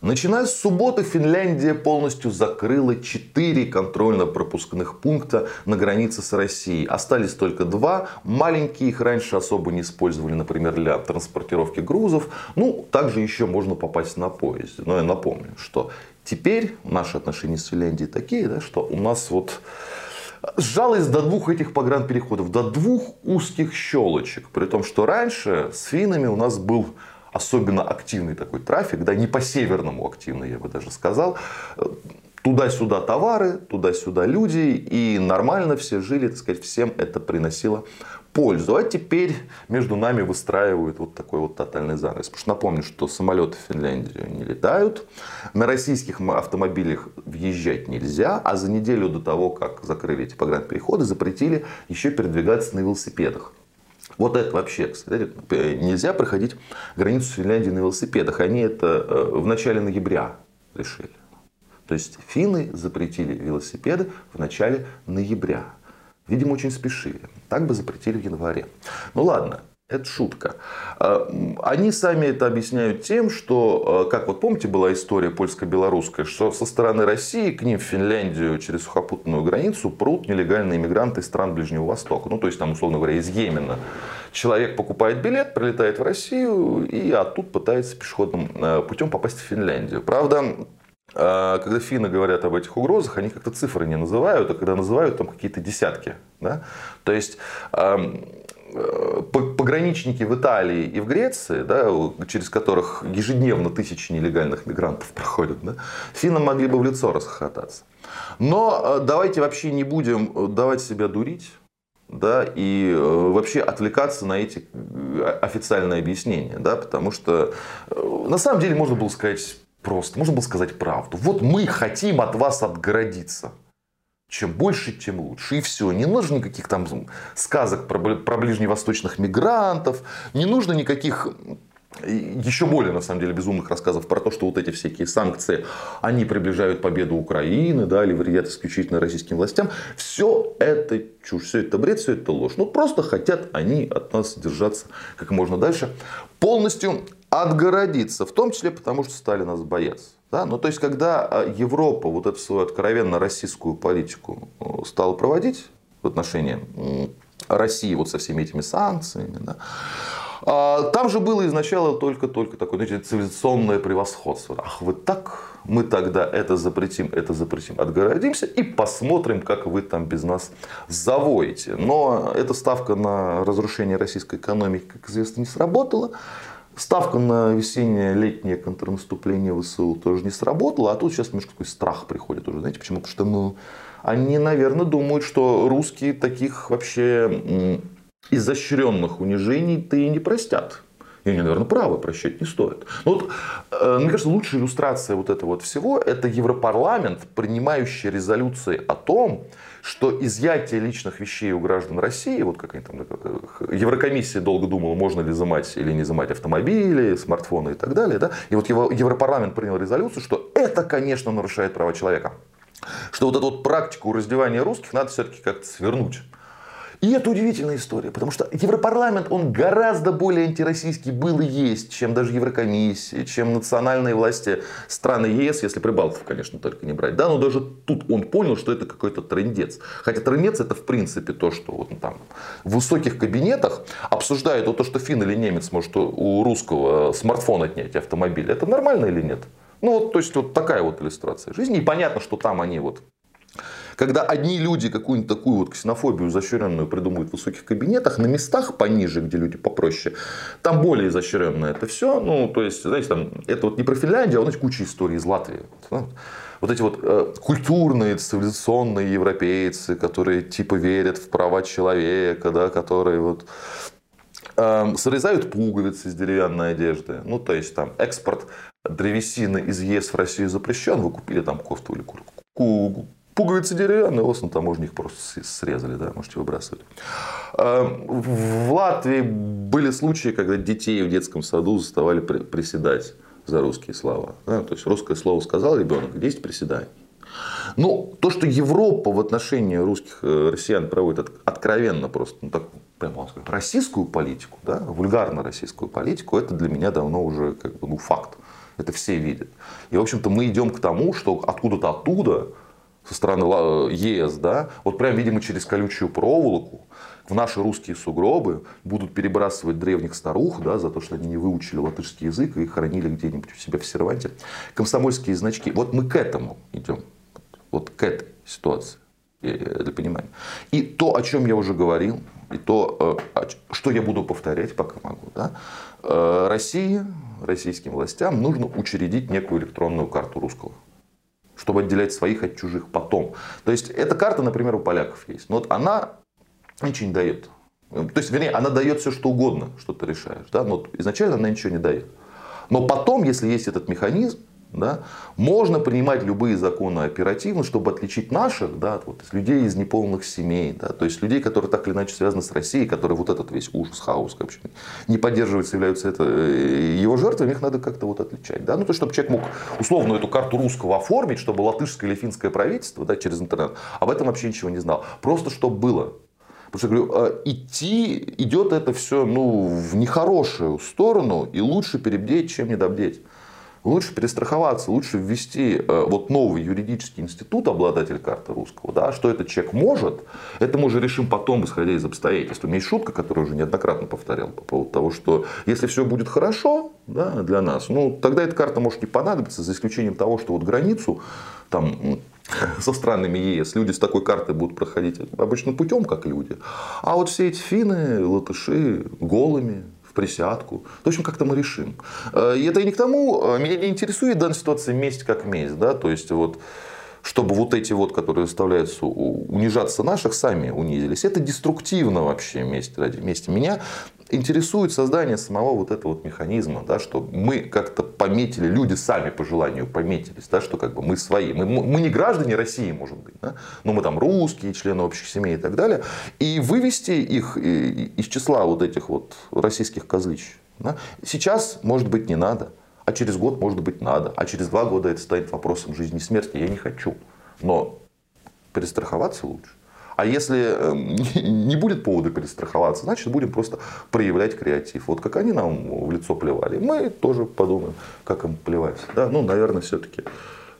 Начиная с субботы Финляндия полностью закрыла 4 контрольно-пропускных пункта на границе с Россией. Остались только два. Маленькие их раньше особо не использовали, например, для транспортировки грузов. Ну, также еще можно попасть на поезде. Но я напомню, что теперь наши отношения с Финляндией такие, да, что у нас вот сжалось до двух этих погранпереходов, до двух узких щелочек. При том, что раньше с финнами у нас был особенно активный такой трафик, да, не по-северному активный, я бы даже сказал. Туда-сюда товары, туда-сюда люди, и нормально все жили, так сказать, всем это приносило пользу. А теперь между нами выстраивают вот такой вот тотальный занавес. Потому что напомню, что самолеты в Финляндию не летают, на российских автомобилях въезжать нельзя, а за неделю до того, как закрыли эти погранпереходы, запретили еще передвигаться на велосипедах. Вот это вообще, кстати, нельзя проходить границу Финляндии на велосипедах. Они это э, в начале ноября решили. То есть финны запретили велосипеды в начале ноября. Видимо, очень спешили. Так бы запретили в январе. Ну ладно, это шутка. А, они сами это объясняют тем, что, а, как вот помните, была история польско-белорусская, что со стороны России к ним в Финляндию через сухопутную границу прут нелегальные иммигранты из стран Ближнего Востока. Ну, то есть, там, условно говоря, из Йемена. Человек покупает билет, прилетает в Россию и оттуда пытается пешеходным а, путем попасть в Финляндию. Правда, когда финны говорят об этих угрозах, они как-то цифры не называют, а когда называют, там какие-то десятки. Да? То есть пограничники в Италии и в Греции, да, через которых ежедневно тысячи нелегальных мигрантов проходят, да, финнам могли бы в лицо расхохотаться. Но э, давайте вообще не будем э, давать себя дурить да, и э, вообще отвлекаться на эти официальные объяснения, да, потому что на самом деле можно было сказать просто, можно было сказать правду. Вот мы хотим от вас отгородиться. Чем больше, тем лучше. И все. Не нужно никаких там сказок про, про ближневосточных мигрантов. Не нужно никаких еще более, на самом деле, безумных рассказов про то, что вот эти всякие санкции, они приближают победу Украины, да, или вредят исключительно российским властям. Все это чушь, все это бред, все это ложь. Ну, просто хотят они от нас держаться как можно дальше. Полностью отгородиться, в том числе потому, что стали нас бояться. Да? Ну, то есть, когда а, Европа вот эту свою откровенно российскую политику э, стала проводить в отношении России вот со всеми этими санкциями, да, а, там же было изначально только-только такое знаете, цивилизационное превосходство. Ах, вы так, мы тогда это запретим, это запретим, отгородимся и посмотрим, как вы там без нас завоите. Но эта ставка на разрушение российской экономики, как известно, не сработала. Ставка на весеннее-летнее контрнаступление ВСУ тоже не сработала, а тут сейчас немножко такой страх приходит уже. Знаете почему? Потому что ну, они, наверное, думают, что русские таких вообще изощренных унижений-то и не простят. И они, наверное, правы, прощать не стоит. Но вот, э, мне кажется, лучшая иллюстрация вот этого вот всего – это Европарламент, принимающий резолюции о том, что изъятие личных вещей у граждан России, вот как они там, Еврокомиссия долго думала, можно ли изымать или не изымать автомобили, смартфоны и так далее. Да? И вот Европарламент принял резолюцию, что это, конечно, нарушает права человека. Что вот эту вот практику раздевания русских надо все-таки как-то свернуть. И это удивительная история, потому что Европарламент, он гораздо более антироссийский был и есть, чем даже Еврокомиссия, чем национальные власти страны ЕС, если Прибалтов, конечно, только не брать. Да, но даже тут он понял, что это какой-то трендец. Хотя трендец это в принципе то, что вот там в высоких кабинетах обсуждают вот то, что фин или немец может у русского смартфон отнять автомобиль. Это нормально или нет? Ну вот, то есть вот такая вот иллюстрация жизни. И понятно, что там они вот когда одни люди какую-нибудь такую вот ксенофобию изощренную придумывают в высоких кабинетах, на местах пониже, где люди попроще, там более изощренно это все. Ну, то есть, знаете, там, это вот не про Финляндию, а вот, куча историй из Латвии. Вот эти вот э, культурные, цивилизационные европейцы, которые типа верят в права человека, да, которые вот э, срезают пуговицы из деревянной одежды. Ну, то есть, там, экспорт древесины из ЕС в Россию запрещен, вы купили там кофту или куртку, Пуговицы деревянные, на таможне их просто срезали, да, можете выбрасывать. В Латвии были случаи, когда детей в детском саду заставали приседать за русские слова. Да? То есть русское слово сказал ребенок, 10 приседаний. Ну, то, что Европа в отношении русских э, россиян проводит откровенно просто, ну, так, прямо сказать, российскую политику, да, вульгарно российскую политику, это для меня давно уже как бы, ну, факт. Это все видят. И, в общем-то, мы идем к тому, что откуда-то оттуда, со стороны ЕС, да, вот прям, видимо, через колючую проволоку в наши русские сугробы будут перебрасывать древних старух да, за то, что они не выучили латышский язык и хранили где-нибудь у себя в серванте комсомольские значки. Вот мы к этому идем. Вот к этой ситуации для понимания. И то, о чем я уже говорил, и то, э, что я буду повторять, пока могу. Да? Э, России, российским властям нужно учредить некую электронную карту русского чтобы отделять своих от чужих потом. То есть, эта карта, например, у поляков есть. Но вот она ничего не дает. То есть, вернее, она дает все, что угодно, что ты решаешь. Да? Но изначально она ничего не дает. Но потом, если есть этот механизм, да, можно принимать любые законы оперативно, чтобы отличить наших да, вот, людей из неполных семей. Да, то есть людей, которые так или иначе связаны с Россией, которые вот этот весь ужас, хаос вообще не поддерживаются, являются это, э, его жертвами, их надо как-то вот отличать. Да? Ну, то, чтобы человек мог условно эту карту русского оформить, чтобы латышское или финское правительство да, через интернет об этом вообще ничего не знал. Просто чтобы было. Потому что говорю, «А идти, идет это все ну, в нехорошую сторону, и лучше перебдеть, чем недобдеть. Лучше перестраховаться, лучше ввести э, вот новый юридический институт, обладатель карты русского, да, что этот человек может, это мы уже решим потом, исходя из обстоятельств. У меня есть шутка, которую уже неоднократно повторял по поводу того, что если все будет хорошо да, для нас, ну, тогда эта карта может не понадобиться, за исключением того, что вот границу там, со странами ЕС. Люди с такой картой будут проходить обычным путем, как люди. А вот все эти финны, латыши голыми, присядку. В общем, как-то мы решим. Э, и это и не к тому, э, меня не интересует в данной ситуации месть как месть. Да? То есть, вот, чтобы вот эти вот, которые заставляются унижаться наших, сами унизились. Это деструктивно вообще месть ради мести. Меня интересует создание самого вот этого вот механизма, да, что мы как-то пометили, люди сами по желанию пометились, да, что как бы мы свои. Мы, мы не граждане России, может быть, да, но мы там русские, члены общих семей и так далее. И вывести их из числа вот этих вот российских козлищ. Да, сейчас, может быть, не надо. А через год, может быть, надо. А через два года это станет вопросом жизни и смерти. Я не хочу. Но перестраховаться лучше. А если эм, не будет повода перестраховаться, значит будем просто проявлять креатив. Вот как они нам в лицо плевали, мы тоже подумаем, как им плевать. Да, ну, наверное, все-таки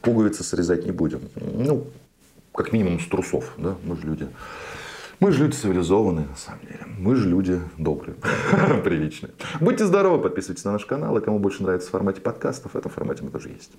пуговицы срезать не будем. Ну, как минимум с трусов, да, мы же люди. Мы же люди цивилизованные, на самом деле. Мы же люди добрые, приличные. Будьте здоровы, подписывайтесь на наш канал. И кому больше нравится в формате подкастов, в этом формате мы тоже есть.